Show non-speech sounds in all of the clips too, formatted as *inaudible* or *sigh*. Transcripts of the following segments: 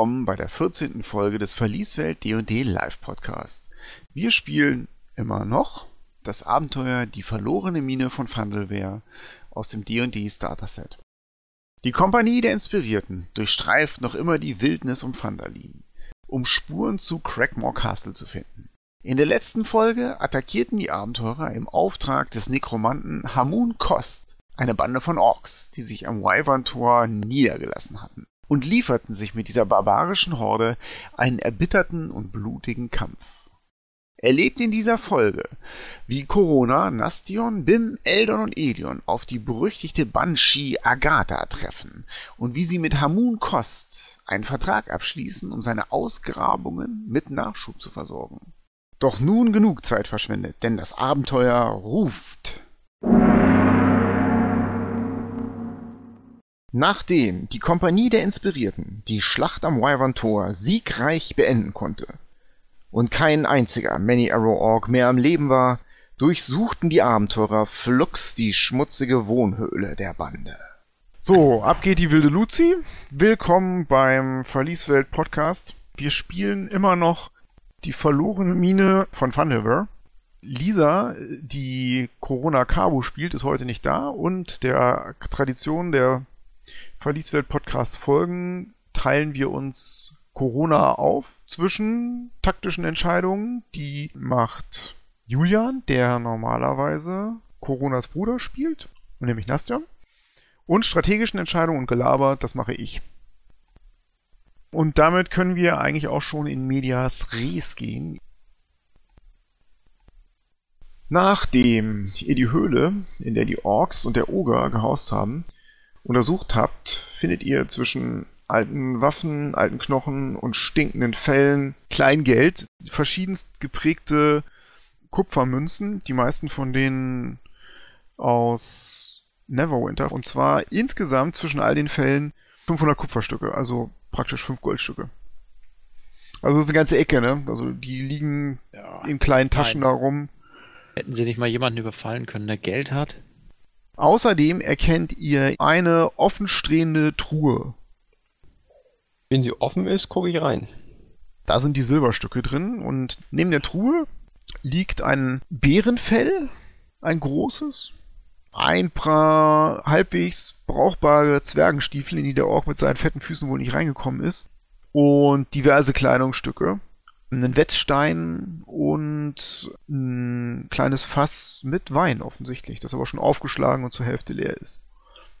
Willkommen bei der 14. Folge des Verlieswelt D&D Live Podcast. Wir spielen immer noch das Abenteuer Die verlorene Mine von Fandelwehr aus dem D&D Starter-Set. Die Kompanie der Inspirierten durchstreift noch immer die Wildnis um Phandalin, um Spuren zu Crackmore Castle zu finden. In der letzten Folge attackierten die Abenteurer im Auftrag des Nekromanten Hamun Kost eine Bande von Orks, die sich am Wyvern-Tor niedergelassen hatten, und lieferten sich mit dieser barbarischen Horde einen erbitterten und blutigen Kampf. Erlebt in dieser Folge, wie Corona, Nastion, Bim, Eldon und Elion auf die berüchtigte Banshee Agatha treffen und wie sie mit Hamun Kost einen Vertrag abschließen, um seine Ausgrabungen mit Nachschub zu versorgen. Doch nun genug Zeit verschwendet, denn das Abenteuer ruft. Nachdem die Kompanie der Inspirierten die Schlacht am Wyvern Tor siegreich beenden konnte und kein einziger Many Arrow Orc mehr am Leben war, durchsuchten die Abenteurer flugs die schmutzige Wohnhöhle der Bande. So, ab geht die wilde Luzi. Willkommen beim Verlieswelt Podcast. Wir spielen immer noch die verlorene Mine von Fundelver. Lisa, die Corona Cabo spielt, ist heute nicht da und der Tradition der Verlieswelt Podcast folgen, teilen wir uns Corona auf zwischen taktischen Entscheidungen. Die macht Julian, der normalerweise Coronas Bruder spielt, nämlich Nastjan. Und strategischen Entscheidungen und Gelaber, das mache ich. Und damit können wir eigentlich auch schon in Medias Res gehen. Nachdem ihr die Höhle, in der die Orks und der Oger gehaust haben, untersucht habt, findet ihr zwischen alten Waffen, alten Knochen und stinkenden Fellen Kleingeld, verschiedenst geprägte Kupfermünzen, die meisten von denen aus Neverwinter. Und zwar insgesamt zwischen all den Fällen 500 Kupferstücke, also praktisch 5 Goldstücke. Also das ist eine ganze Ecke, ne? Also die liegen ja, in kleinen Taschen nein. da rum. Hätten sie nicht mal jemanden überfallen können, der Geld hat? Außerdem erkennt ihr eine offenstehende Truhe. Wenn sie offen ist, gucke ich rein. Da sind die Silberstücke drin und neben der Truhe liegt ein Bärenfell, ein großes, ein paar halbwegs brauchbare Zwergenstiefel, in die der Ork mit seinen fetten Füßen wohl nicht reingekommen ist, und diverse Kleidungsstücke einen Wetzstein und ein kleines Fass mit Wein offensichtlich, das aber schon aufgeschlagen und zur Hälfte leer ist.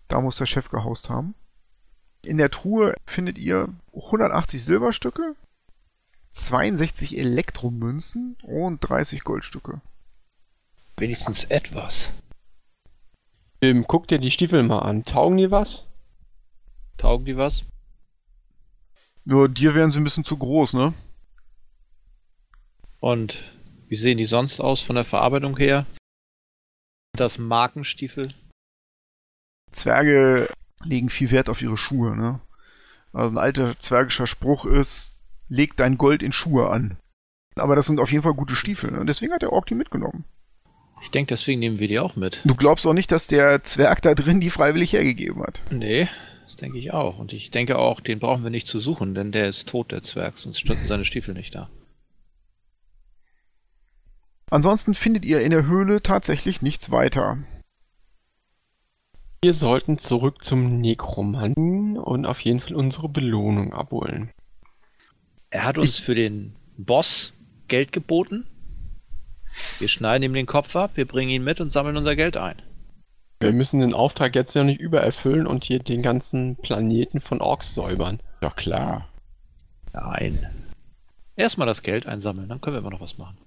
Da muss der Chef gehaust haben. In der Truhe findet ihr 180 Silberstücke, 62 Elektromünzen und 30 Goldstücke. Wenigstens etwas. Ähm, guck dir die Stiefel mal an. Taugen die was? Taugen die was? Nur dir wären sie ein bisschen zu groß, ne? Und wie sehen die sonst aus von der Verarbeitung her? Das Markenstiefel? Zwerge legen viel Wert auf ihre Schuhe, ne? Also ein alter zwergischer Spruch ist, leg dein Gold in Schuhe an. Aber das sind auf jeden Fall gute Stiefel, ne? Deswegen hat der Ork die mitgenommen. Ich denke, deswegen nehmen wir die auch mit. Du glaubst auch nicht, dass der Zwerg da drin die freiwillig hergegeben hat? Nee, das denke ich auch. Und ich denke auch, den brauchen wir nicht zu suchen, denn der ist tot, der Zwerg, sonst stünden seine Stiefel nicht da. Ansonsten findet ihr in der Höhle tatsächlich nichts weiter. Wir sollten zurück zum Nekromanten und auf jeden Fall unsere Belohnung abholen. Er hat uns ich für den Boss Geld geboten. Wir schneiden ihm den Kopf ab, wir bringen ihn mit und sammeln unser Geld ein. Wir müssen den Auftrag jetzt ja nicht übererfüllen und hier den ganzen Planeten von Orks säubern. Ja klar. Nein. Erstmal das Geld einsammeln, dann können wir immer noch was machen.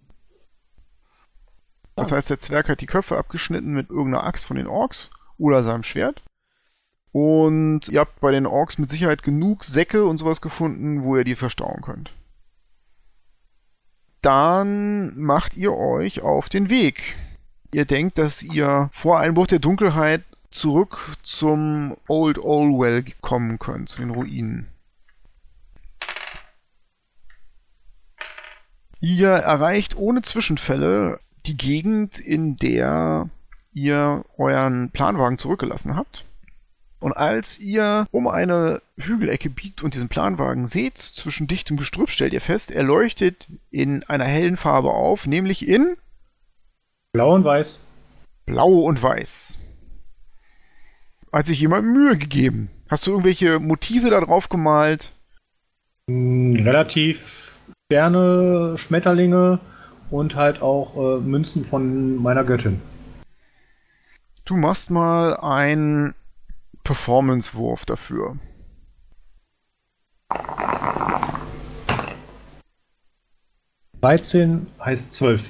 Das heißt, der Zwerg hat die Köpfe abgeschnitten mit irgendeiner Axt von den Orks oder seinem Schwert. Und ihr habt bei den Orks mit Sicherheit genug Säcke und sowas gefunden, wo ihr die verstauen könnt. Dann macht ihr euch auf den Weg. Ihr denkt, dass ihr vor Einbruch der Dunkelheit zurück zum Old Olwell kommen könnt, zu den Ruinen. Ihr erreicht ohne Zwischenfälle die Gegend, in der ihr euren Planwagen zurückgelassen habt. Und als ihr um eine Hügelecke biegt und diesen Planwagen seht, zwischen dichtem Gestrüpp stellt ihr fest, er leuchtet in einer hellen Farbe auf, nämlich in Blau und Weiß. Blau und Weiß. Hat sich jemand Mühe gegeben? Hast du irgendwelche Motive da drauf gemalt? Hm, relativ gerne Schmetterlinge und halt auch äh, Münzen von meiner Göttin. Du machst mal einen Performance-Wurf dafür. Dreizehn heißt zwölf.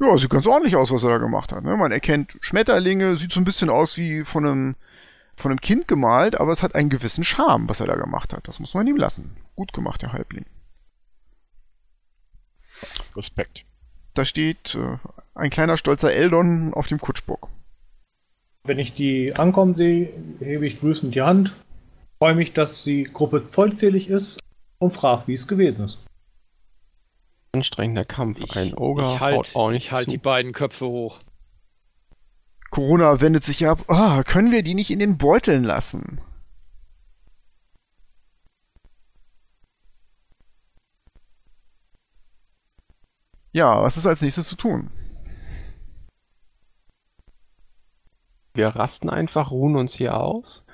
Ja, sieht ganz ordentlich aus, was er da gemacht hat. Ne? Man erkennt Schmetterlinge, sieht so ein bisschen aus wie von einem, von einem Kind gemalt, aber es hat einen gewissen Charme, was er da gemacht hat. Das muss man ihm lassen. Gut gemacht, der Halbling. Respekt. Da steht äh, ein kleiner stolzer Eldon auf dem Kutschbock. Wenn ich die ankommen sehe, hebe ich grüßend die Hand, freue mich, dass die Gruppe vollzählig ist und frage, wie es gewesen ist. Anstrengender Kampf. Ich, Ein Ogre ich halt, haut auch nicht ich halt zu. die beiden Köpfe hoch. Corona wendet sich ab. Ah, können wir die nicht in den Beuteln lassen? Ja, was ist als nächstes zu tun? Wir rasten einfach, ruhen uns hier aus.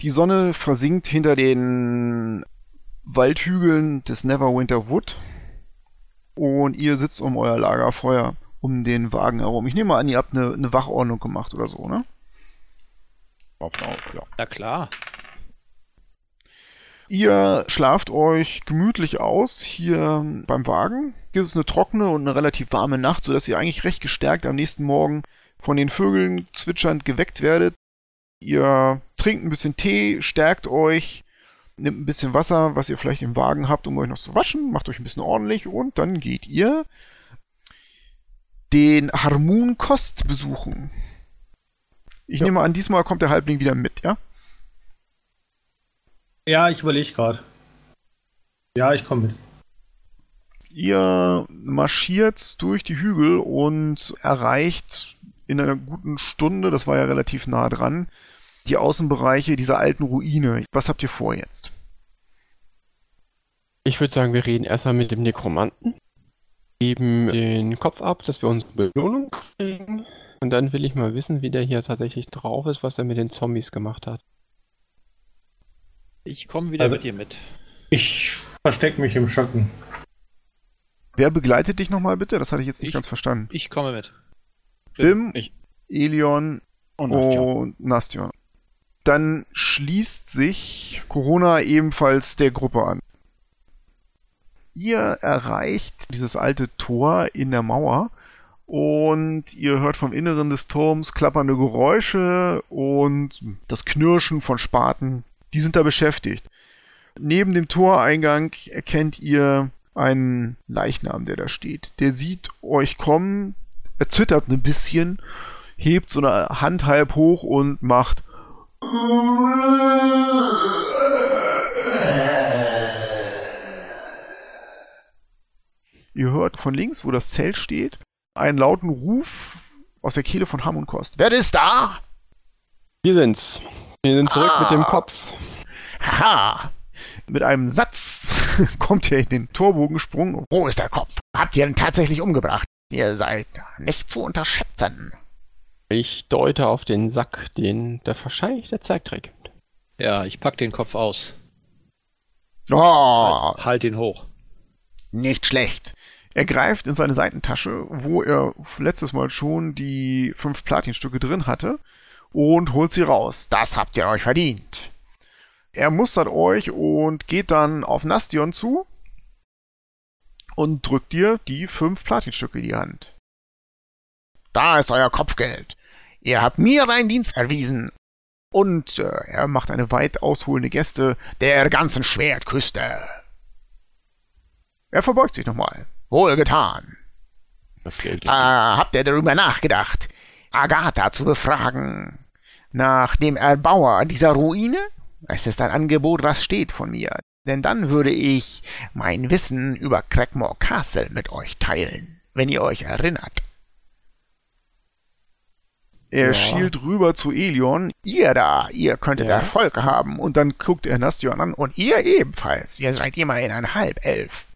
Die Sonne versinkt hinter den Waldhügeln des Neverwinter Wood und ihr sitzt um euer Lagerfeuer um den Wagen herum. Ich nehme mal an, ihr habt eine, eine Wachordnung gemacht oder so, ne? Auf, auf, ja. Na klar. Ihr schlaft euch gemütlich aus hier beim Wagen. Es ist eine trockene und eine relativ warme Nacht, sodass ihr eigentlich recht gestärkt am nächsten Morgen von den Vögeln zwitschernd geweckt werdet. Ihr trinkt ein bisschen Tee, stärkt euch, nimmt ein bisschen Wasser, was ihr vielleicht im Wagen habt, um euch noch zu waschen, macht euch ein bisschen ordentlich und dann geht ihr den Harmun Kost besuchen. Ich Ja. nehme an, diesmal kommt der Halbling wieder mit, ja? Ja, ich überlege gerade. Ja, ich komme mit. Ihr marschiert durch die Hügel und erreicht in einer guten Stunde, das war ja relativ nah dran, die Außenbereiche dieser alten Ruine. Was habt ihr vor jetzt? Ich würde sagen, wir reden erstmal mit dem Nekromanten, geben den Kopf ab, dass wir unsere Belohnung kriegen. Und dann will ich mal wissen, wie der hier tatsächlich drauf ist, was er mit den Zombies gemacht hat. Ich komme wieder Also- mit dir mit. Ich verstecke mich im Schatten. Wer begleitet dich nochmal bitte? Das hatte ich jetzt nicht Ich. ganz verstanden. Ich komme mit. Bim, Ich. Elion Und Nastja. und Nastion. Dann schließt sich Corona ebenfalls der Gruppe an. Ihr erreicht dieses alte Tor in der Mauer und ihr hört vom Inneren des Turms klappernde Geräusche und das Knirschen von Spaten. Die sind da beschäftigt. Neben dem Toreingang erkennt ihr einen Leichnam, der da steht. Der sieht euch kommen, er zittert ein bisschen hebt so eine Hand halb hoch und macht. Ihr hört von links, wo das Zelt steht, einen lauten Ruf aus der Kehle von Ham und Kost. Wer ist da? Wir sind's. Wir sind zurück mit dem Ah. Kopf. Haha! Mit einem Satz *laughs* kommt er in den Torbogen gesprungen. Wo ist der Kopf? Habt ihr ihn tatsächlich umgebracht? Ihr seid nicht zu unterschätzen. Ich deute auf den Sack, den der wahrscheinlich der Zeigträger gibt. Ja, ich pack den Kopf aus. Oh, Halt, halt ihn hoch. Nicht schlecht. Er greift in seine Seitentasche, wo er letztes Mal schon die fünf Platinstücke drin hatte, und holt sie raus. Das habt ihr euch verdient. Er mustert euch und geht dann auf Nastion zu und drückt dir die fünf Platinstücke in die Hand. Da ist euer Kopfgeld. Ihr habt mir einen Dienst erwiesen. Und äh, er macht eine weit ausholende Geste der ganzen Schwertküste. Er verbeugt sich nochmal. Wohlgetan. Das Geld. Äh, habt ihr darüber nachgedacht, Agatha zu befragen? Nach dem Erbauer dieser Ruine? Es ist ein Angebot, was steht von mir. Denn dann würde ich mein Wissen über Crackmore Castle mit euch teilen, wenn ihr euch erinnert. Er Ja. schielt rüber zu Elion. Ihr da, ihr könntet Ja. Erfolg haben. Und dann guckt er Nastion an. Und ihr ebenfalls. Ihr seid immerhin ein Halbelf.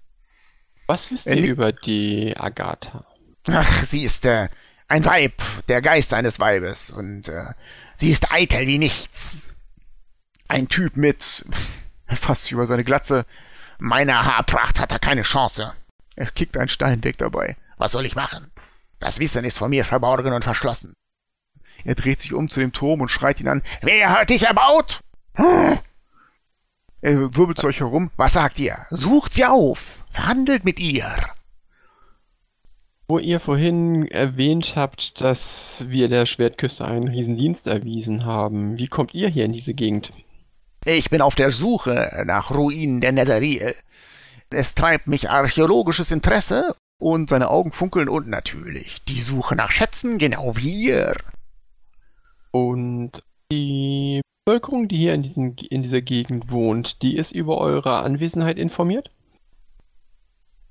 Was wisst ihr über die Agatha? Ach, sie ist äh, ein Weib, der Geist eines Weibes. Und äh, sie ist eitel wie nichts. Ein Typ mit, *laughs* fast über seine Glatze, meiner Haarpracht hat er keine Chance. Er kickt einen Stein weg dabei. Was soll ich machen? Das Wissen ist vor mir verborgen und verschlossen. Er dreht sich um zu dem Turm und schreit ihn an. Wer hat dich erbaut? Hm? *laughs* Er wirbelt zu euch herum. Was sagt ihr? Sucht sie auf. Verhandelt mit ihr. Wo ihr vorhin erwähnt habt, dass wir der Schwertküste einen Riesendienst erwiesen haben, wie kommt ihr hier in diese Gegend? Ich bin auf der Suche nach Ruinen der Netheril. Es treibt mich archäologisches Interesse und seine Augen funkeln und natürlich die Suche nach Schätzen, genau wie ihr. Und die Bevölkerung, die hier in, diesen, in dieser Gegend wohnt, die ist über eure Anwesenheit informiert?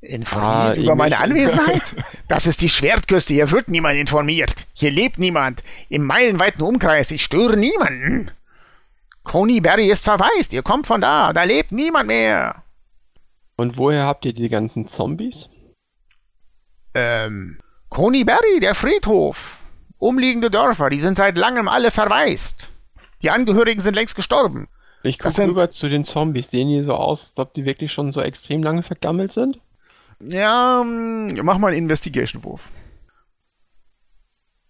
Informiert Ah, über meine Anwesenheit? *laughs* Das ist die Schwertküste, hier wird niemand informiert. Hier lebt niemand. Im meilenweiten Umkreis, ich störe niemanden. Coney Berry ist verwaist, ihr kommt von da, da lebt niemand mehr. Und woher habt ihr die ganzen Zombies? Ähm, Coney Berry, der Friedhof. Umliegende Dörfer, die sind seit langem alle verwaist. Die Angehörigen sind längst gestorben. Ich gucke rüber zu den Zombies. Sehen die so aus, als ob die wirklich schon so extrem lange vergammelt sind? Ja, ähm, mach mal einen Investigation-Wurf.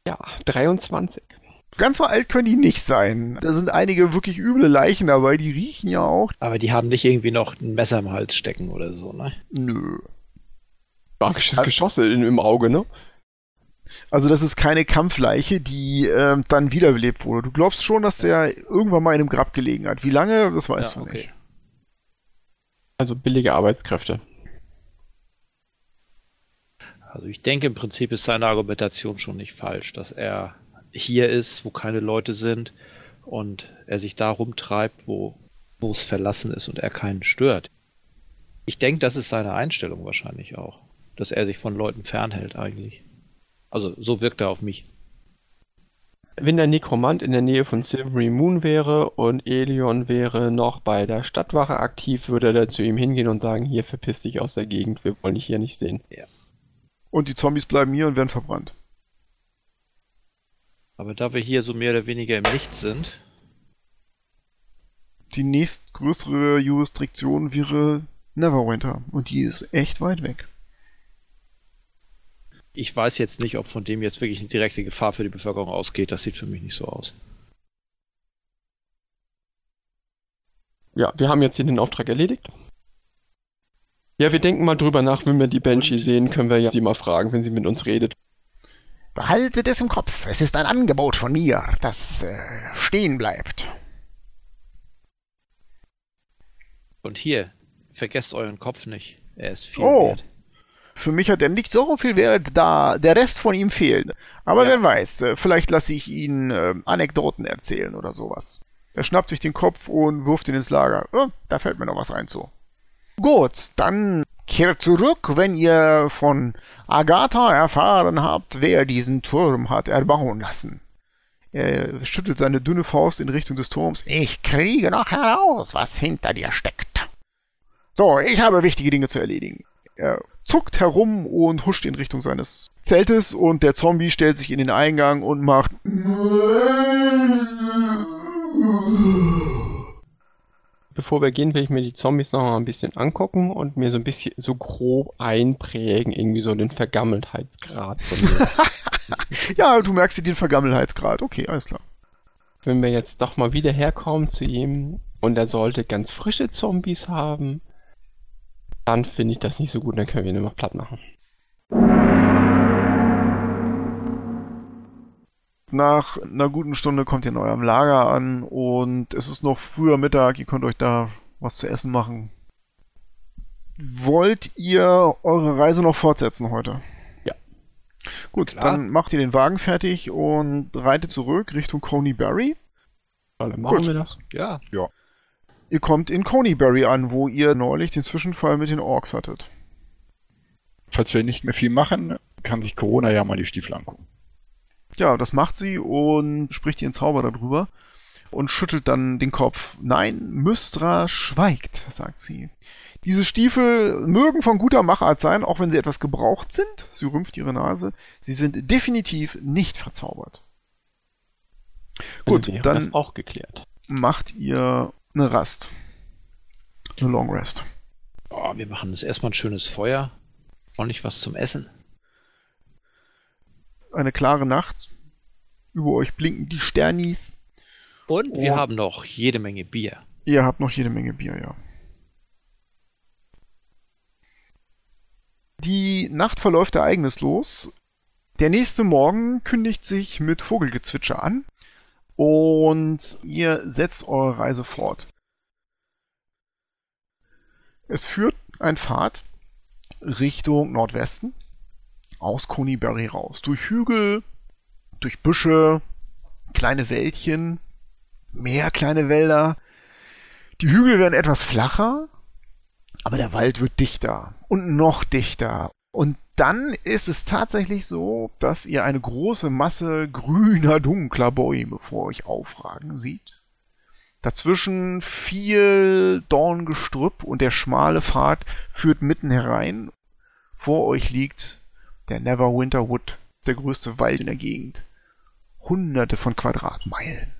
Ja, 23. Ganz so alt können die nicht sein. Da sind einige wirklich üble Leichen dabei, die riechen ja auch. Aber die haben nicht irgendwie noch ein Messer im Hals stecken oder so, ne? Nö. Magisches Also- Geschoss in, im Auge, ne? Also das ist keine Kampfleiche, die ähm, dann wiederbelebt wurde. Du glaubst schon, dass der irgendwann mal in einem Grab gelegen hat. Wie lange, das weißt Ja, du okay. nicht. Also billige Arbeitskräfte. Also ich denke im Prinzip ist seine Argumentation schon nicht falsch, dass er hier ist, wo keine Leute sind und er sich da rumtreibt, wo, wo es verlassen ist und er keinen stört. Ich denke, das ist seine Einstellung wahrscheinlich auch, dass er sich von Leuten fernhält eigentlich. Also so wirkt er auf mich. Wenn der Nekromant in der Nähe von Silvery Moon wäre und Elion wäre noch bei der Stadtwache aktiv, würde er zu ihm hingehen und sagen, hier verpiss dich aus der Gegend, wir wollen dich hier nicht sehen. Und die Zombies bleiben hier und werden verbrannt. Aber da wir hier so mehr oder weniger im Nichts sind, Die nächstgrößere Jurisdiktion wäre Neverwinter. Und die ist echt weit weg. ich weiß jetzt nicht, ob von dem jetzt wirklich eine direkte Gefahr für die Bevölkerung ausgeht. Das sieht für mich nicht so aus. Ja, wir haben jetzt hier den Auftrag erledigt. Ja, wir denken mal drüber nach, wenn wir die Banshee sehen, können wir ja sie mal fragen, wenn sie mit uns redet. Behaltet es im Kopf. Es ist ein Angebot von mir, das äh, stehen bleibt. Und hier, vergesst euren Kopf nicht. Er ist viel Oh. wert. Für mich hat er nicht so viel Wert, da der Rest von ihm fehlt. Aber Ja. wer weiß, äh, vielleicht lasse ich ihn äh, Anekdoten erzählen oder sowas. Er schnappt sich den Kopf und wirft ihn ins Lager. Oh, da fällt mir noch was ein zu. Gut, dann kehrt zurück, wenn ihr von Agatha erfahren habt, wer diesen Turm hat erbauen lassen. Er schüttelt seine dünne Faust in Richtung des Turms. Ich kriege noch heraus, was hinter dir steckt. So, ich habe wichtige Dinge zu erledigen. Er zuckt herum und huscht in Richtung seines Zeltes und der Zombie stellt sich in den Eingang und macht. Bevor wir gehen, will ich mir die Zombies noch mal ein bisschen angucken und mir so ein bisschen so grob einprägen, irgendwie so den Vergammeltheitsgrad von mir. *laughs* Ja, du merkst dir den Vergammelheitsgrad. Okay, alles klar. Wenn wir jetzt doch mal wieder herkommen zu ihm und er sollte ganz frische Zombies haben, dann finde ich das nicht so gut, dann können wir ihn immer platt machen. Nach einer guten Stunde kommt ihr in eurem Lager an und es ist noch früher Mittag. Ihr könnt euch da was zu essen machen. Wollt ihr eure Reise noch fortsetzen heute? Ja. Gut, Klar. dann macht ihr den Wagen fertig und reitet zurück Richtung Coneyberry. Dann machen Gut. wir das. Ja, Ihr kommt in Coneyberry an, wo ihr neulich den Zwischenfall mit den Orks hattet. Falls wir nicht mehr viel machen, kann sich Corona ja mal die Stiefel angucken. Ja, das macht sie und spricht ihren Zauber darüber und schüttelt dann den Kopf. Nein, Mystra schweigt, sagt sie. Diese Stiefel mögen von guter Machart sein, auch wenn sie etwas gebraucht sind. Sie rümpft ihre Nase. Sie sind definitiv nicht verzaubert. Gut, wäre dann auch geklärt. macht ihr eine Rast. Eine Long Rest. Oh, wir machen jetzt erstmal ein schönes Feuer. Ordentlich was zum Essen. Eine klare Nacht. Über euch blinken die Sternis. Und wir Und- haben noch jede Menge Bier. Ihr habt noch jede Menge Bier, ja. Die Nacht verläuft ereignislos. Der nächste Morgen kündigt sich mit Vogelgezwitscher an und ihr setzt eure Reise fort. Es führt ein Pfad Richtung Nordwesten aus Conyberry raus. Durch Hügel, durch Büsche, kleine Wäldchen, mehr kleine Wälder. Die Hügel werden etwas flacher, aber der Wald wird dichter und noch dichter. Und dann ist es tatsächlich so, dass ihr eine große Masse grüner, dunkler Bäume vor euch aufragen sieht. Dazwischen viel Dorngestrüpp und der schmale Pfad führt mitten herein. Vor euch liegt der Neverwinter Wood, der größte Wald in der Gegend. Hunderte von Quadratmeilen.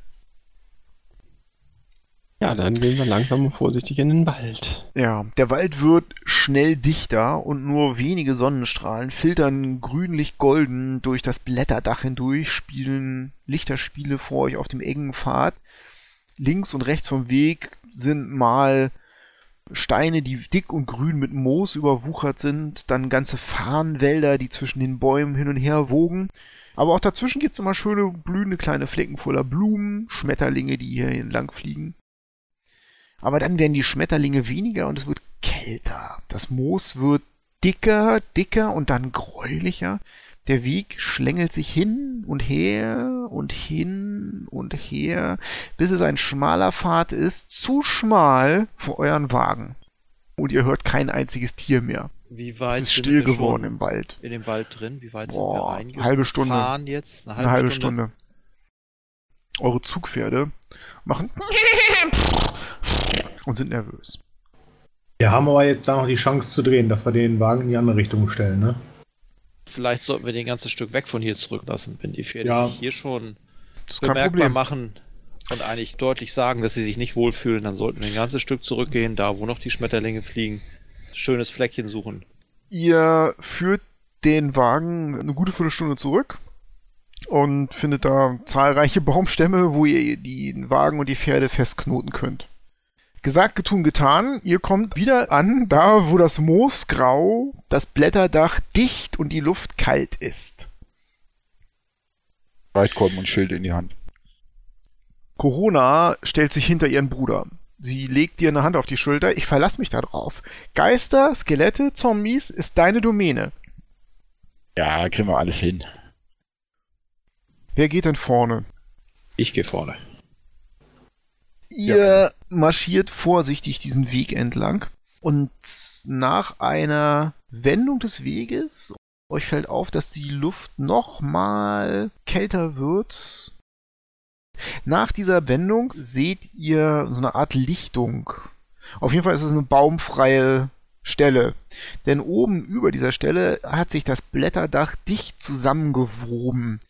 Ja, dann gehen wir langsam und vorsichtig in den Wald. Ja, der Wald wird schnell dichter und nur wenige Sonnenstrahlen filtern grünlich-golden durch das Blätterdach hindurch, spielen Lichterspiele vor euch auf dem engen Pfad. Links und rechts vom Weg sind mal Steine, die dick und grün mit Moos überwuchert sind, dann ganze Farnwälder, die zwischen den Bäumen hin und her wogen. Aber auch dazwischen gibt es immer schöne blühende kleine Flecken voller Blumen, Schmetterlinge, die hier entlang fliegen. Aber dann werden die Schmetterlinge weniger und es wird kälter. Das Moos wird dicker, dicker und dann gräulicher. Der Weg schlängelt sich hin und her und hin und her, bis es ein schmaler Pfad ist, zu schmal für euren Wagen. Und ihr hört kein einziges Tier mehr. Wie weit Es ist sind still wir geworden schon im Wald. in dem Wald drin? Wie weit Boah, sind wir reingefahren halbe Stunde. jetzt? Eine halbe, Eine halbe Stunde. Stunde. Eure Zugpferde machen *laughs* und sind nervös. Wir haben aber jetzt da noch die Chance zu drehen, dass wir den Wagen in die andere Richtung stellen, ne? Vielleicht sollten wir den ganzen Stück weg von hier zurücklassen, wenn die Pferde Ja. sich hier schon Das bemerkbar machen und eigentlich deutlich sagen, dass sie sich nicht wohlfühlen, dann sollten wir ein ganzes Stück zurückgehen, da wo noch die Schmetterlinge fliegen, schönes Fleckchen suchen. Ihr führt den Wagen eine gute Viertelstunde zurück und findet da zahlreiche *laughs* Baumstämme, wo ihr den Wagen und die Pferde festknoten könnt. Gesagt, getun, getan. Ihr kommt wieder an, da wo das Moos grau, das Blätterdach dicht und die Luft kalt ist. Reitkolben und Schilde in die Hand. Corona stellt sich hinter ihren Bruder. Sie legt dir eine Hand auf die Schulter. Ich verlass mich da drauf. Geister, Skelette, Zombies ist deine Domäne. Ja, kriegen wir alles hin. Wer geht denn vorne? Ich gehe vorne. Ihr marschiert vorsichtig diesen Weg entlang und nach einer Wendung des Weges euch fällt auf, dass die Luft noch mal kälter wird. Nach dieser Wendung seht ihr so eine Art Lichtung. Auf jeden Fall ist es eine baumfreie Stelle. Denn oben über dieser Stelle hat sich das Blätterdach dicht zusammengewoben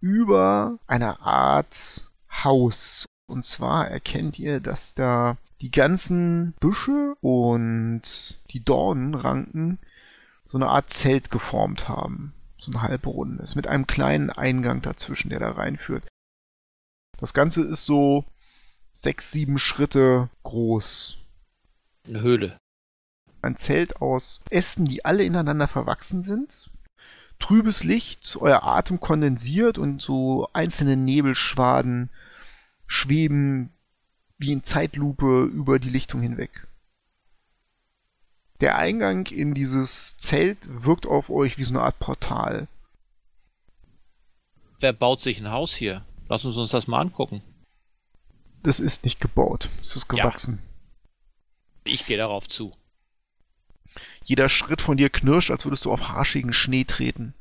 über einer Art Haus. Und zwar erkennt ihr, dass da die ganzen Büsche und die Dornenranken so eine Art Zelt geformt haben. So ein halbrundes, mit einem kleinen Eingang dazwischen, der da reinführt. Das Ganze ist so sechs, sieben Schritte groß. Eine Höhle. Ein Zelt aus Ästen, die alle ineinander verwachsen sind. Trübes Licht, euer Atem kondensiert und so einzelne Nebelschwaden schweben wie in Zeitlupe über die Lichtung hinweg. Der Eingang in dieses Zelt wirkt auf euch wie so eine Art Portal. Wer baut sich ein Haus hier? Lass uns uns das mal angucken. Das ist nicht gebaut, es ist Ja. gewachsen. Ich gehe darauf zu. Jeder Schritt von dir knirscht, als würdest du auf harschigen Schnee treten.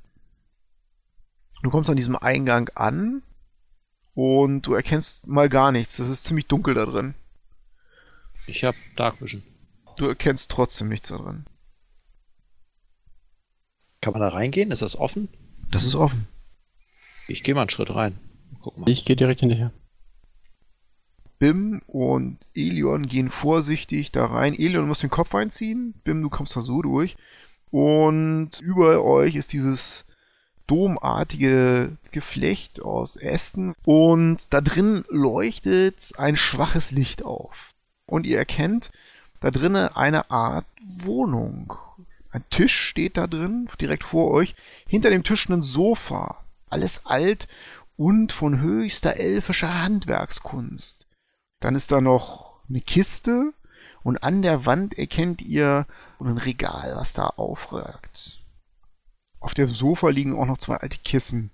Du kommst an diesem Eingang an und du erkennst mal gar nichts. Es ist ziemlich dunkel da drin. Ich habe Dark Vision. Du erkennst trotzdem nichts da drin. Kann man da reingehen? Ist das offen? Das ist offen. Ich gehe mal einen Schritt rein. Guck mal. Ich gehe direkt hinterher. Bim und Elion gehen vorsichtig da rein. Elion muss den Kopf einziehen. Bim, du kommst da so durch. Und über euch ist dieses domartige Geflecht aus Ästen. Und da drin leuchtet ein schwaches Licht auf. Und ihr erkennt da drinnen eine Art Wohnung. Ein Tisch steht da drin, direkt vor euch. Hinter dem Tisch ein Sofa. Alles alt und von höchster elfischer Handwerkskunst. Dann ist da noch eine Kiste und an der Wand erkennt ihr ein Regal, was da aufragt. Auf dem Sofa liegen auch noch zwei alte Kissen.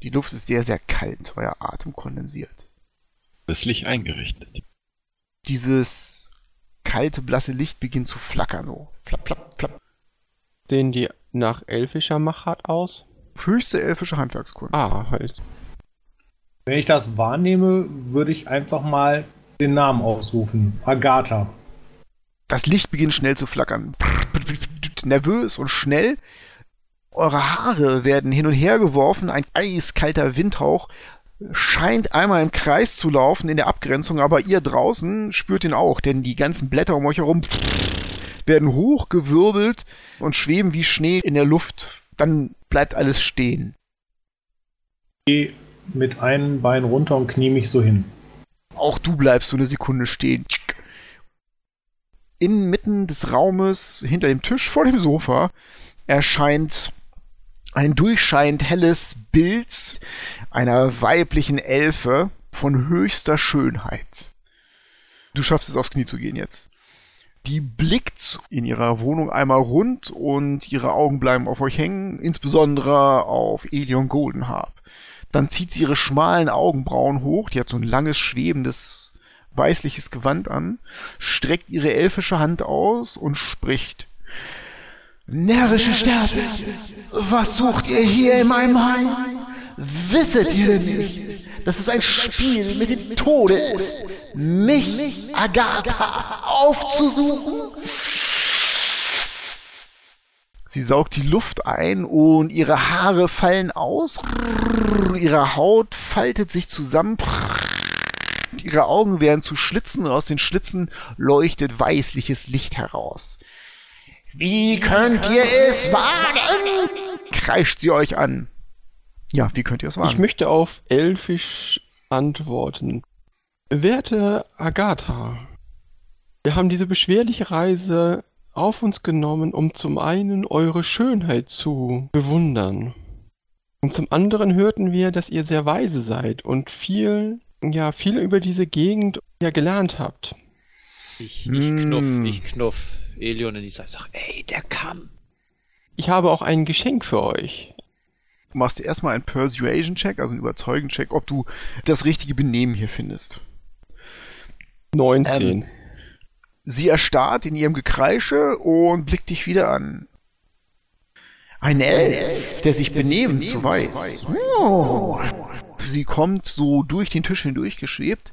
Die Luft ist sehr, sehr kalt, euer Atem kondensiert. Bisslich eingerichtet. Dieses kalte, blasse Licht beginnt zu flackern, so. Flapp, flapp, flapp. Sehen die nach elfischer Machart aus? Höchste elfische Handwerkskunst. Ah, halt. Wenn ich das wahrnehme, würde ich einfach mal den Namen ausrufen. Agatha. Das Licht beginnt schnell zu flackern. Nervös und schnell. Eure Haare werden hin und her geworfen. Ein eiskalter Windhauch scheint einmal im Kreis zu laufen in der Abgrenzung, aber ihr draußen spürt ihn auch, denn die ganzen Blätter um euch herum werden hochgewirbelt und schweben wie Schnee in der Luft. Dann bleibt alles stehen. Ich gehe mit einem Bein runter und knie mich so hin. Auch du bleibst so eine Sekunde stehen. Inmitten des Raumes, hinter dem Tisch, vor dem Sofa, erscheint ein durchscheinend helles Bild einer weiblichen Elfe von höchster Schönheit. Du schaffst es aufs Knie zu gehen jetzt. Die blickt in ihrer Wohnung einmal rund und ihre Augen bleiben auf euch hängen, insbesondere auf Elion Goldenharp. Dann zieht sie ihre schmalen Augenbrauen hoch, die hat so ein langes, schwebendes, weißliches Gewand an, streckt ihre elfische Hand aus und spricht. Närrische Sterbliche, was sucht ihr hier in meinem Heim? Wisset ihr nicht, dass es ein Spiel mit dem Tode ist, mich, Agatha, aufzusuchen? Sie saugt die Luft ein und ihre Haare fallen aus. Ihre Haut faltet sich zusammen. Ihre Augen werden zu Schlitzen und aus den Schlitzen leuchtet weißliches Licht heraus. Wie könnt ihr es wagen? kreischt sie euch an. Ja, wie könnt ihr es Ich wagen? möchte auf Elfisch antworten. Werte Agatha, wir haben diese beschwerliche Reise auf uns genommen, um zum einen eure Schönheit zu bewundern. Und zum anderen hörten wir, dass ihr sehr weise seid und viel, ja, viel über diese Gegend ja gelernt habt. Ich, ich Hm. knuff, ich knuff Elion in die Seite. Sag, ey, der kam. Ich habe auch ein Geschenk für euch. Du machst erstmal einen Persuasion-Check, also einen Überzeugen-Check, ob du das richtige Benehmen hier findest. 19. Sie erstarrt in ihrem Gekreische und blickt dich wieder an. Ein Elf, der sich benehmen zu weiß. Oh. Sie kommt so durch den Tisch hindurch geschwebt.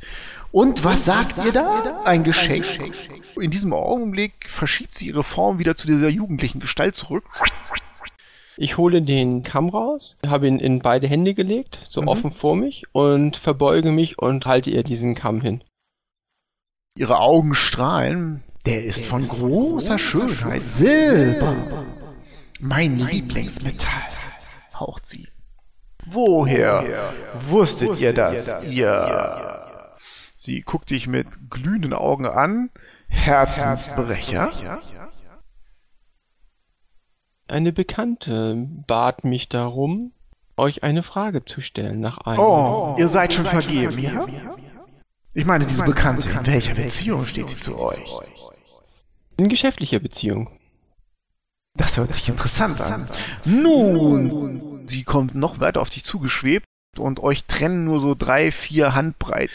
Und was sagt ihr da? Ein Geschenk. In diesem Augenblick verschiebt sie ihre Form wieder zu dieser jugendlichen Gestalt zurück. Ich hole den Kamm raus, habe ihn in beide Hände gelegt, so Mhm. offen vor mich und verbeuge mich und halte ihr diesen Kamm hin. Ihre Augen strahlen. Der ist von großer Schönheit. Silber. Mein Lieblingsmetall, haucht sie. Woher wusstet ihr das, ihr? Sie guckt dich mit glühenden Augen an. Herzensbrecher? Eine Bekannte bat mich darum, euch eine Frage zu stellen nach einem. Oh, ihr seid schon vergeben, ja? Ich meine, diese Bekannte, in welcher Beziehung steht sie zu euch? In geschäftlicher Beziehung. Das hört sich interessant an. Nun, sie kommt noch weiter auf dich zugeschwebt und euch trennen nur so drei, vier Handbreit.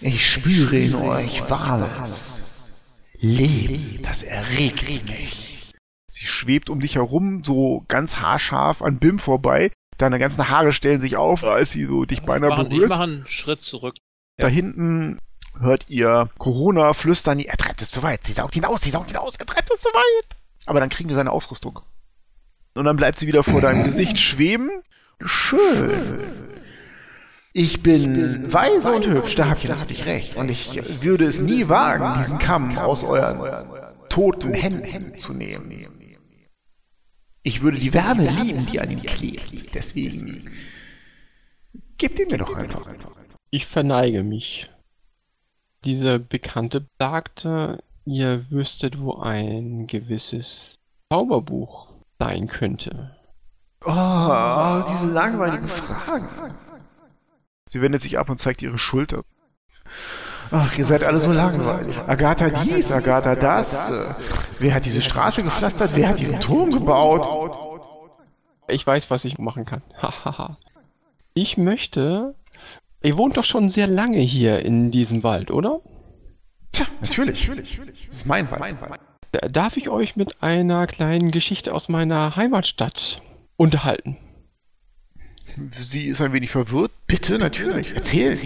Ich spüre in euch Wahres. Leben, das erregt mich. Sie schwebt um dich herum so ganz haarscharf an Bim vorbei. Deine ganzen Haare stellen sich auf, als sie so dich beinahe ich berührt. ich mache einen Schritt zurück. Da hinten hört ihr Corona flüstern, er treibt es zu weit, sie saugt ihn aus, sie saugt ihn aus, er treibt es zu weit. Aber dann kriegen wir seine Ausrüstung. Und dann bleibt sie wieder vor deinem Gesicht schweben. Schön. Ich bin weise und hübsch, da habt ihr natürlich recht. Und ich würde es nie wagen, diesen Kamm aus euren toten Händen zu nehmen. Ich würde die Wärme lieben, die an ihm klebt. Deswegen gebt ihn mir doch einfach. Ich verneige mich. Dieser Bekannte sagte, ihr wüsstet, wo ein gewisses Zauberbuch sein könnte. Oh, diese langweiligen Fragen. Sie wendet sich ab und zeigt ihre Schulter. Ach, ihr seid alle so langweilig. Agatha dies, Agatha das. Wer hat diese Straße gepflastert? Wer hat diesen Turm gebaut? Ich weiß, was ich machen kann. *laughs* Hahaha. ich möchte. Ihr wohnt doch schon sehr lange hier in diesem Wald, oder? Tja, natürlich. Das ist mein Wald. Da- Darf ich euch mit einer kleinen Geschichte aus meiner Heimatstadt unterhalten? Sie ist ein wenig verwirrt. Bitte, natürlich. Erzähl.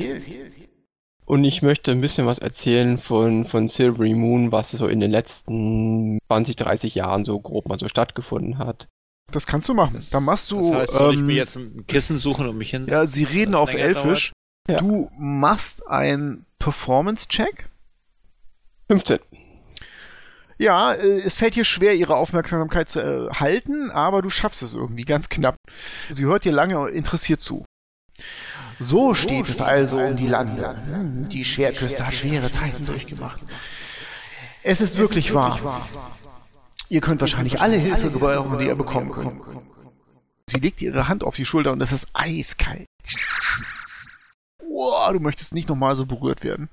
Und ich möchte ein bisschen was erzählen von, von Silvery Moon, was so in den letzten 20, 30 Jahren so grob mal so stattgefunden hat. Das kannst du machen. Dann machst du. Das heißt, soll ich ähm, mir jetzt ein Kissen suchen und mich hin? Ja, sie reden auf Elfisch. Ja. Du machst einen Performance-Check. 15. Ja, äh, es fällt dir schwer, ihre Aufmerksamkeit zu äh, halten, aber du schaffst es irgendwie ganz knapp. Sie hört dir lange interessiert zu. So steht es also um die Lande. Hm, Die Schwerküste hat schwere Zeiten durchgemacht. Es ist wirklich wahr. Ihr könnt wahrscheinlich alle Hilfe gebrauchen, die ihr bekommen könnt. Sie legt ihre Hand auf die Schulter und es ist eiskalt. Wow, du möchtest nicht nochmal so berührt werden.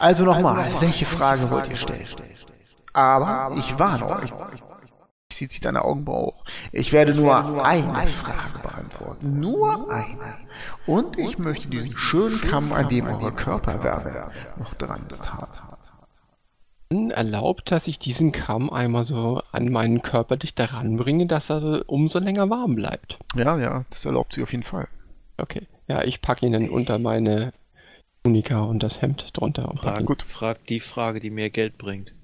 Also nochmal, welche Frage wollt ihr stellen? Aber ich warne euch. Sieht sich deine Augenbraue hoch. Ich werde nur eine Frage beantworten. Nur eine. Und ich möchte diesen schönen Kamm, an dem eure Körperwärme noch dran ist, haben. Erlaubt, dass ich diesen Kamm einmal so an meinen Körper dicht daran bringe, dass er umso länger warm bleibt. Ja, ja, das erlaubt sie auf jeden Fall. Okay. Ja, ich packe ihn dann unter meine Tunika und das Hemd drunter. Ihn. gut. frag die Frage, die mir Geld bringt.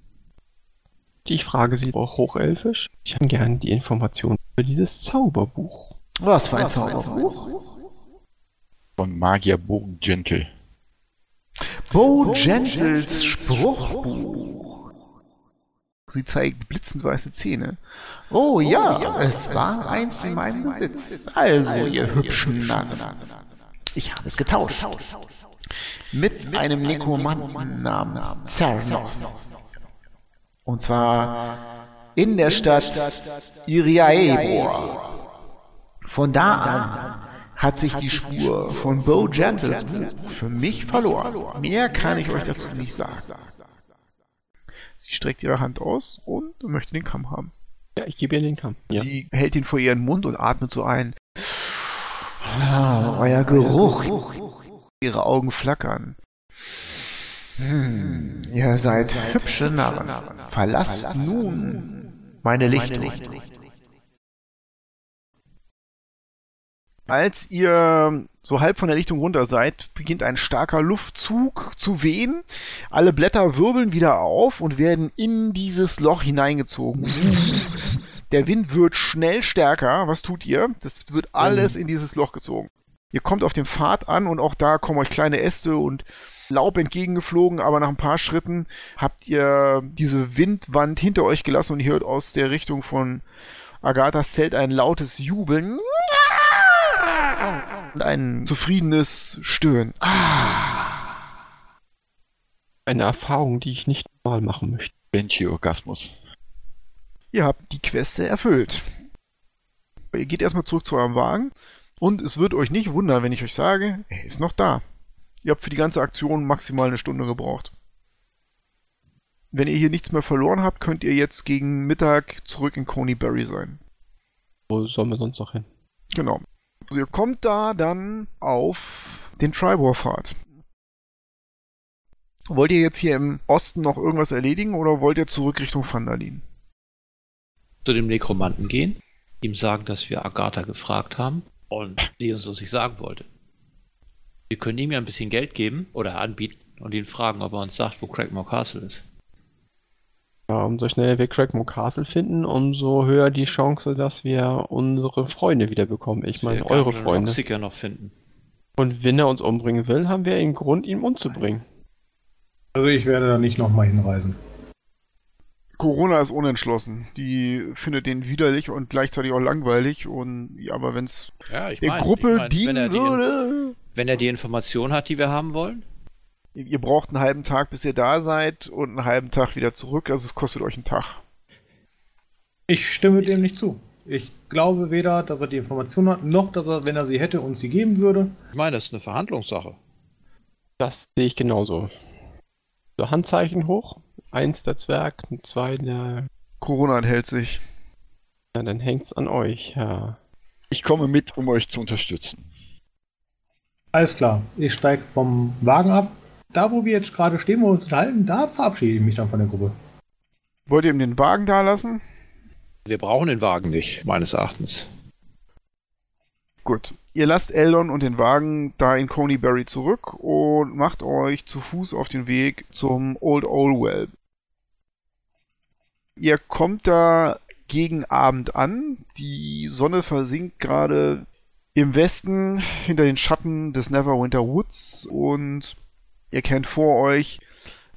Ich frage Sie auch hochelfisch. Ich hätte gern die Informationen über dieses Zauberbuch. Was für ein Zauberbuch? Von Magier Bogen Gentle. Bo Gentles Spruchbuch. Sie zeigt blitzend weiße Zähne. Oh ja, es war einst in meinem Besitz. Also, ihr hübschen Narren. Ich habe es getauscht. Mit einem Nekromanten namens Zernov. Und zwar in der Stadt Iriaebor. Von da an hat sich die Spur von Bo Gentles Buch für mich verloren. Mehr kann ich euch dazu nicht sagen. Sie streckt ihre Hand aus und möchte den Kamm haben. Ja, ich gebe ihr den Kamm. Ja. Sie hält ihn vor ihren Mund und atmet so ein. Ah, euer Geruch. Ihre Augen flackern. Hm, ihr seid hübsche Narren. Verlasst nun meine Lichtung. Als ihr so halb von der Lichtung runter seid, beginnt ein starker Luftzug zu wehen. Alle Blätter wirbeln wieder auf und werden in dieses Loch hineingezogen. *laughs* Der Wind wird schnell stärker. Was tut ihr? Das wird alles in dieses Loch gezogen. Ihr kommt auf dem Pfad an und auch da kommen euch kleine Äste und Laub entgegengeflogen, aber nach ein paar Schritten habt ihr diese Windwand hinter euch gelassen und ihr hört aus der Richtung von Agathas Zelt ein lautes Jubeln und ein zufriedenes Stöhnen. Eine Erfahrung, die ich nicht mal machen möchte. Banshee-Orgasmus. Ihr habt die Queste erfüllt. Ihr geht erstmal zurück zu eurem Wagen und es wird euch nicht wundern, wenn ich euch sage, er ist noch da. Ihr habt für die ganze Aktion maximal eine Stunde gebraucht. Wenn ihr hier nichts mehr verloren habt, könnt ihr jetzt gegen Mittag zurück in Coneybury sein. Wo sollen wir sonst noch hin? Genau. Also ihr kommt da dann auf den Tribor-Pfad. Wollt ihr jetzt hier im Osten noch irgendwas erledigen oder wollt ihr zurück Richtung Vandalin? Zu dem Nekromanten gehen, ihm sagen, dass wir Agatha gefragt haben und sie uns das nicht sagen wollte. Wir können ihm ja ein bisschen Geld geben oder anbieten und ihn fragen, ob er uns sagt, wo Craigmore Castle ist. Ja, umso schneller wir Craigmore Castle finden, umso höher die Chance, dass wir unsere Freunde wiederbekommen. Ich meine, Wir eure Freunde. Roxica noch finden. Und wenn er uns umbringen will, haben wir einen Grund, ihn umzubringen. Also ich werde da nicht nochmal hinreisen. Corona ist unentschlossen. Die findet den widerlich und gleichzeitig auch langweilig. Und ja, aber wenn es Ja, ich der meine, Gruppe ich mein, dienen wenn er, die, würde. wenn er die Information hat, die wir haben wollen. Ihr braucht einen halben Tag, bis ihr da seid und einen halben Tag wieder zurück. Also es kostet euch einen Tag. Ich stimme dem nicht zu. Ich glaube weder, dass er die Information hat, noch dass er, wenn er sie hätte, uns sie geben würde. Ich meine, das ist eine Verhandlungssache. Das sehe ich genauso. So, Handzeichen hoch. Eins der Zwerg, zwei der. Corona enthält sich. Ja, dann hängt's an euch, ja. Ich komme mit, um euch zu unterstützen. Alles klar, ich steige vom Wagen ab. Da, wo wir jetzt gerade stehen, wo wir uns unterhalten, da verabschiede ich mich dann von der Gruppe. Wollt ihr ihm den Wagen da lassen? Wir brauchen den Wagen nicht, meines Erachtens. Gut. Ihr lasst Eldon und den Wagen da in Coneybury zurück und macht euch zu Fuß auf den Weg zum Old Olwell. Ihr kommt da gegen Abend an. Die Sonne versinkt gerade im Westen hinter den Schatten des Neverwinter Woods und ihr kennt vor euch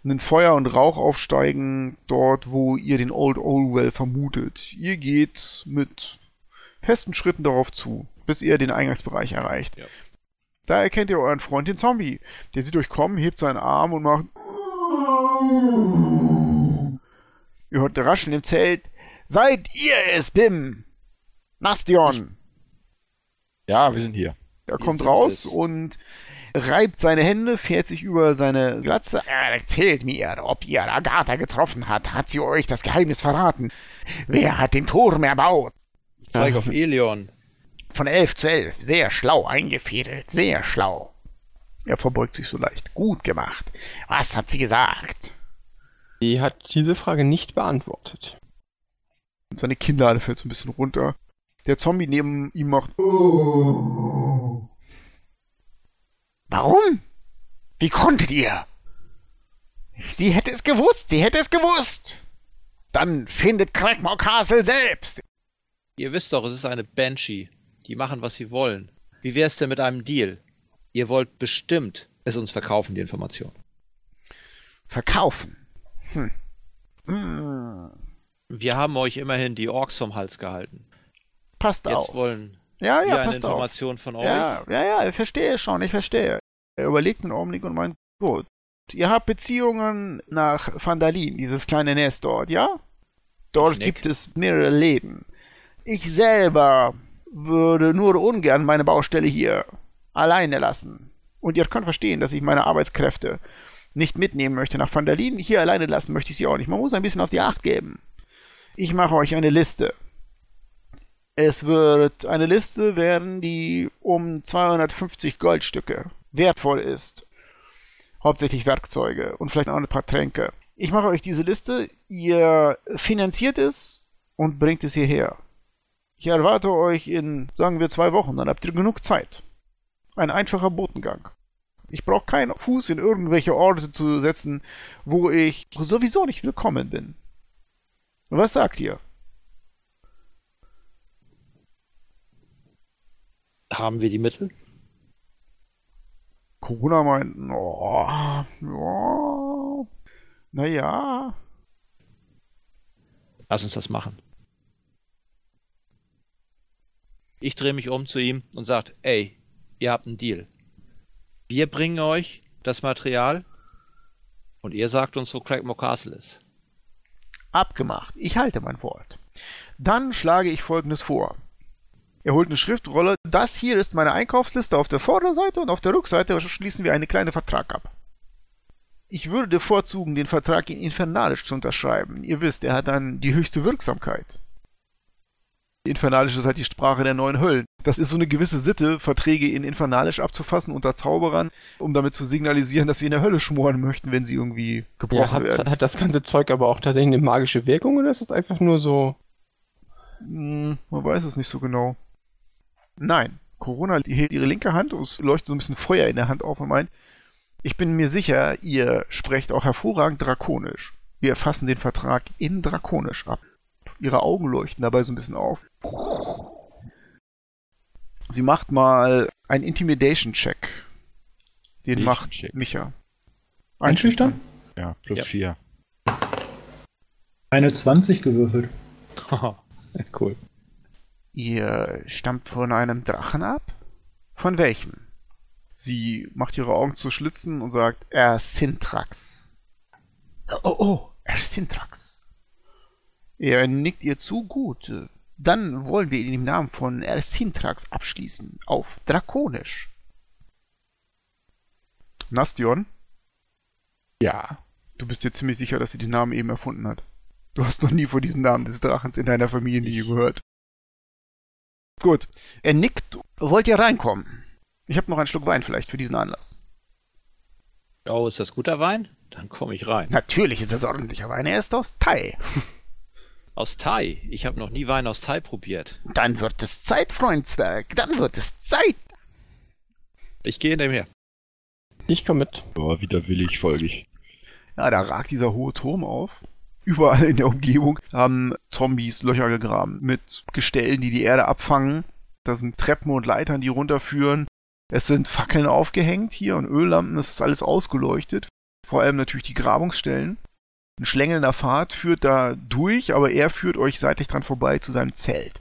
einen Feuer und Rauch aufsteigen dort, wo ihr den Old Olwell vermutet. Ihr geht mit festen Schritten darauf zu, bis ihr den Eingangsbereich erreicht. Ja. Da erkennt ihr euren Freund, den Zombie. Der sieht euch kommen, hebt seinen Arm und macht. Ihr hört Rascheln im Zelt. Seid ihr es, Bim? Nastion! Ja, wir sind hier. Er Wir kommt raus es. und reibt seine Hände, fährt sich über seine Glatze. Erzählt mir, ob ihr Agatha getroffen habt. Hat sie euch das Geheimnis verraten? Wer hat den Turm erbaut? Ich zeige auf Elion. Von elf zu elf. Sehr schlau eingefädelt. Sehr schlau. Er verbeugt sich so leicht. Gut gemacht. Was hat sie gesagt? Die hat diese Frage nicht beantwortet. Seine Kinnlade fällt so ein bisschen runter. Der Zombie neben ihm macht. Warum? Wie konntet ihr? Sie hätte es gewusst. Sie hätte es gewusst. Dann findet Craigmore Castle selbst. Ihr wisst doch, es ist eine Banshee. Die machen, was sie wollen. Wie wär's denn mit einem Deal? Ihr wollt bestimmt es uns verkaufen, die Information. Verkaufen. Hm. Hm. Wir haben euch immerhin die Orks vom Hals gehalten. Passt Jetzt auf. wollen Ja, wir ja, eine passt auf. Information von euch. Ja, ja, ja, ich verstehe schon, ich verstehe. Er überlegt einen Augenblick und meint, gut, ihr habt Beziehungen nach Vandalin, dieses kleine Nest dort, ja? Dort gibt es mehrere Leben. Ich selber würde nur ungern meine Baustelle hier alleine lassen. Und ihr könnt verstehen, dass ich meine Arbeitskräfte nicht mitnehmen möchte nach Vandalin. Hier alleine lassen möchte ich sie auch nicht. Man muss ein bisschen auf sie Acht geben. Ich mache euch eine Liste. Es wird eine Liste werden, die um 250 Goldstücke wertvoll ist. Hauptsächlich Werkzeuge und vielleicht auch ein paar Tränke. Ich mache euch diese Liste, ihr finanziert es und bringt es hierher. Ich erwarte euch in, sagen wir, zwei Wochen, dann habt ihr genug Zeit. Ein einfacher Botengang. Ich brauche keinen Fuß in irgendwelche Orte zu setzen, wo ich sowieso nicht willkommen bin. Was sagt ihr? Haben wir die Mittel? Corona meint, oh, ja, naja, Lass uns das machen. Ich drehe mich um zu ihm und sagt, ey, ihr habt einen Deal. Wir bringen euch das Material und ihr sagt uns, wo Craigmore Castle ist. abgemacht. Ich halte mein Wort. Dann schlage ich folgendes vor. Er holt eine Schriftrolle. Das hier ist meine Einkaufsliste auf der Vorderseite und auf der Rückseite schließen wir einen kleinen Vertrag ab. Ich würde bevorzugen, den Vertrag in Infernalisch zu unterschreiben. Ihr wisst, er hat dann die höchste Wirksamkeit. Infernalisch ist halt die Sprache der neuen Höllen. Das ist so eine gewisse Sitte, Verträge in Infernalisch abzufassen unter Zauberern, um damit zu signalisieren, dass wir in der Hölle schmoren möchten, wenn sie irgendwie gebrochen Ja, hat, werden. hat das ganze Zeug aber auch tatsächlich eine magische Wirkung oder ist es einfach nur so? Hm, man weiß es nicht so genau. Nein, Corona hält ihre linke Hand und es leuchtet so ein bisschen Feuer in der Hand auf und meint, ich bin mir sicher, ihr sprecht auch hervorragend drakonisch. Wir fassen den Vertrag in drakonisch ab. Ihre Augen leuchten dabei so ein bisschen auf. Sie macht mal einen Intimidation-Check. Den macht Intimidation-Check. Micha. Einschüchtern? Ja, plus Ja. 4. Eine 20 gewürfelt. *laughs* cool. Ihr stammt von einem Drachen ab? Von welchem? Sie macht ihre Augen zu Schlitzen und sagt, Ersintrax. Oh, oh, Ersintrax. Er nickt ihr zu gut. Dann wollen wir ihn im Namen von Ersintrax abschließen. Auf Drakonisch. Nastion, Ja. du bist dir ziemlich sicher, dass sie den Namen eben erfunden hat. Du hast noch nie vor diesem Namen des Drachens in deiner Familienlinie gehört. Gut. Er nickt. Wollt ihr reinkommen? Ich habe noch einen Schluck Wein vielleicht für diesen Anlass. Oh, ist das guter Wein? Dann komme ich rein. Natürlich ist das ordentlicher Wein. Er ist aus Thai. *laughs* Aus Thai. Ich habe noch nie Wein aus Thai probiert. Dann wird es Zeit, Freundswerk. Dann wird es Zeit. Ich gehe dem her. Ich komme mit. Boah, widerwillig folge ich. Ja, da ragt dieser hohe Turm auf. Überall in der Umgebung haben Zombies Löcher gegraben mit Gestellen, die die Erde abfangen. Da sind Treppen und Leitern, die runterführen. Es sind Fackeln aufgehängt hier und Öllampen. Es ist alles ausgeleuchtet. Vor allem natürlich die Grabungsstellen. Ein schlängelnder Pfad führt da durch, aber er führt euch seitlich dran vorbei zu seinem Zelt.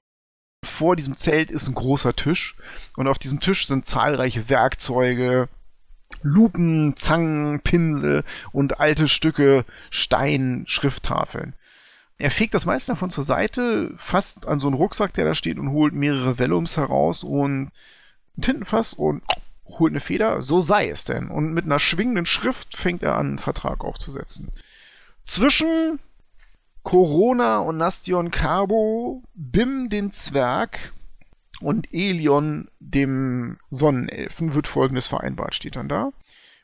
Vor diesem Zelt ist ein großer Tisch und auf diesem Tisch sind zahlreiche Werkzeuge, Lupen, Zangen, Pinsel und alte Stücke Stein, Schrifttafeln. Er fegt das meiste davon zur Seite, fasst an so einen Rucksack, der da steht und holt mehrere Vellums heraus und ein Tintenfass und holt eine Feder. So sei es denn. Und mit einer schwingenden Schrift fängt er an, einen Vertrag aufzusetzen. Zwischen Corona und Nastion Carbo, Bim den Zwerg und Elion dem Sonnenelfen wird folgendes vereinbart, steht dann da.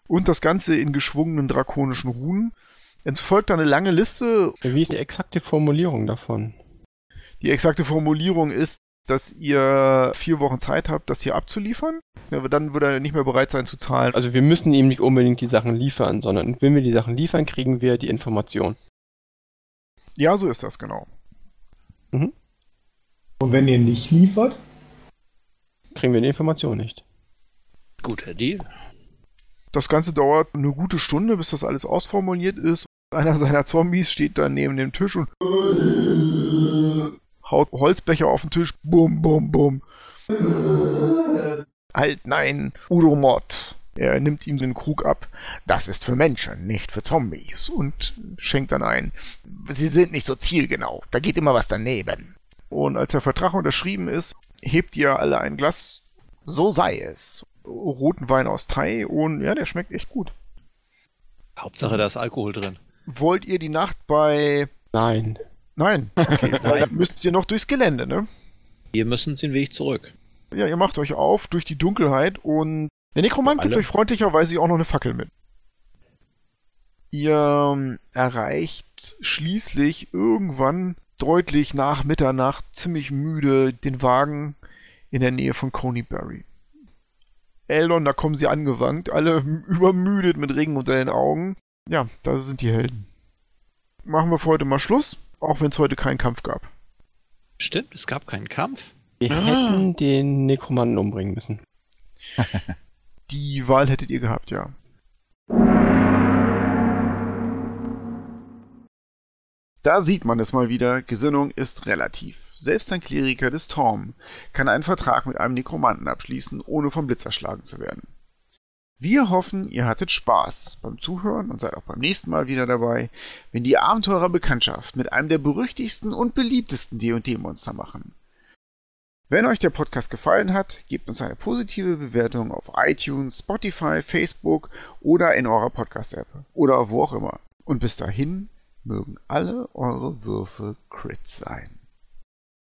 Und das Ganze in geschwungenen drakonischen Runen. Es folgt dann eine lange Liste. Wie ist die exakte Formulierung davon? Die exakte Formulierung ist, dass ihr vier Wochen Zeit habt, das hier abzuliefern. Ja, Dann wird er nicht mehr bereit sein zu zahlen. Also wir müssen ihm nicht unbedingt die Sachen liefern, sondern wenn wir die Sachen liefern, kriegen wir die Information. Ja, so ist das genau. Und wenn ihr nicht liefert, Kriegen wir die Information nicht. Guter Deal. Das Ganze dauert eine gute Stunde, bis das alles ausformuliert ist. Einer seiner Zombies steht dann neben dem Tisch und haut Holzbecher auf den Tisch. Bum, bum, bum. Halt, nein, Udomot. Er nimmt ihm den Krug ab. Das ist für Menschen, nicht für Zombies. Und schenkt dann ein. Sie sind nicht so zielgenau. Da geht immer was daneben. Und als der Vertrag unterschrieben ist, hebt ihr alle ein Glas. So sei es. Roten Wein aus Thai und ja, der schmeckt echt gut. Hauptsache, da ist Alkohol drin. Wollt ihr die Nacht bei. Nein. Nein, okay, *laughs* dann müsst ihr noch durchs Gelände, ne? Wir müssen den Weg zurück. Ja, ihr macht euch auf durch die Dunkelheit und der Nekromant gibt euch freundlicherweise auch noch eine Fackel mit. Ihr ähm, erreicht schließlich irgendwann deutlich nach Mitternacht, ziemlich müde, den Wagen in der Nähe von Coneybury. Eldon, da kommen sie angewankt, alle *laughs* übermüdet mit Regen unter den Augen. Ja, da sind die Helden. Machen wir für heute mal Schluss, auch wenn es heute keinen Kampf gab. Stimmt, es gab keinen Kampf. Wir Ah. hätten den Nekromanten umbringen müssen. *laughs* Die Wahl hättet ihr gehabt, ja. Da sieht man es mal wieder, Gesinnung ist relativ. Selbst ein Kleriker des Torm kann einen Vertrag mit einem Nekromanten abschließen, ohne vom Blitz erschlagen zu werden. Wir hoffen, ihr hattet Spaß beim Zuhören und seid auch beim nächsten Mal wieder dabei, wenn die Abenteurer Bekanntschaft mit einem der berüchtigsten und beliebtesten D&D-Monster machen. Wenn euch der Podcast gefallen hat, gebt uns eine positive Bewertung auf iTunes, Spotify, Facebook oder in eurer Podcast-App oder wo auch immer. Und bis dahin mögen alle eure Würfe Crit sein.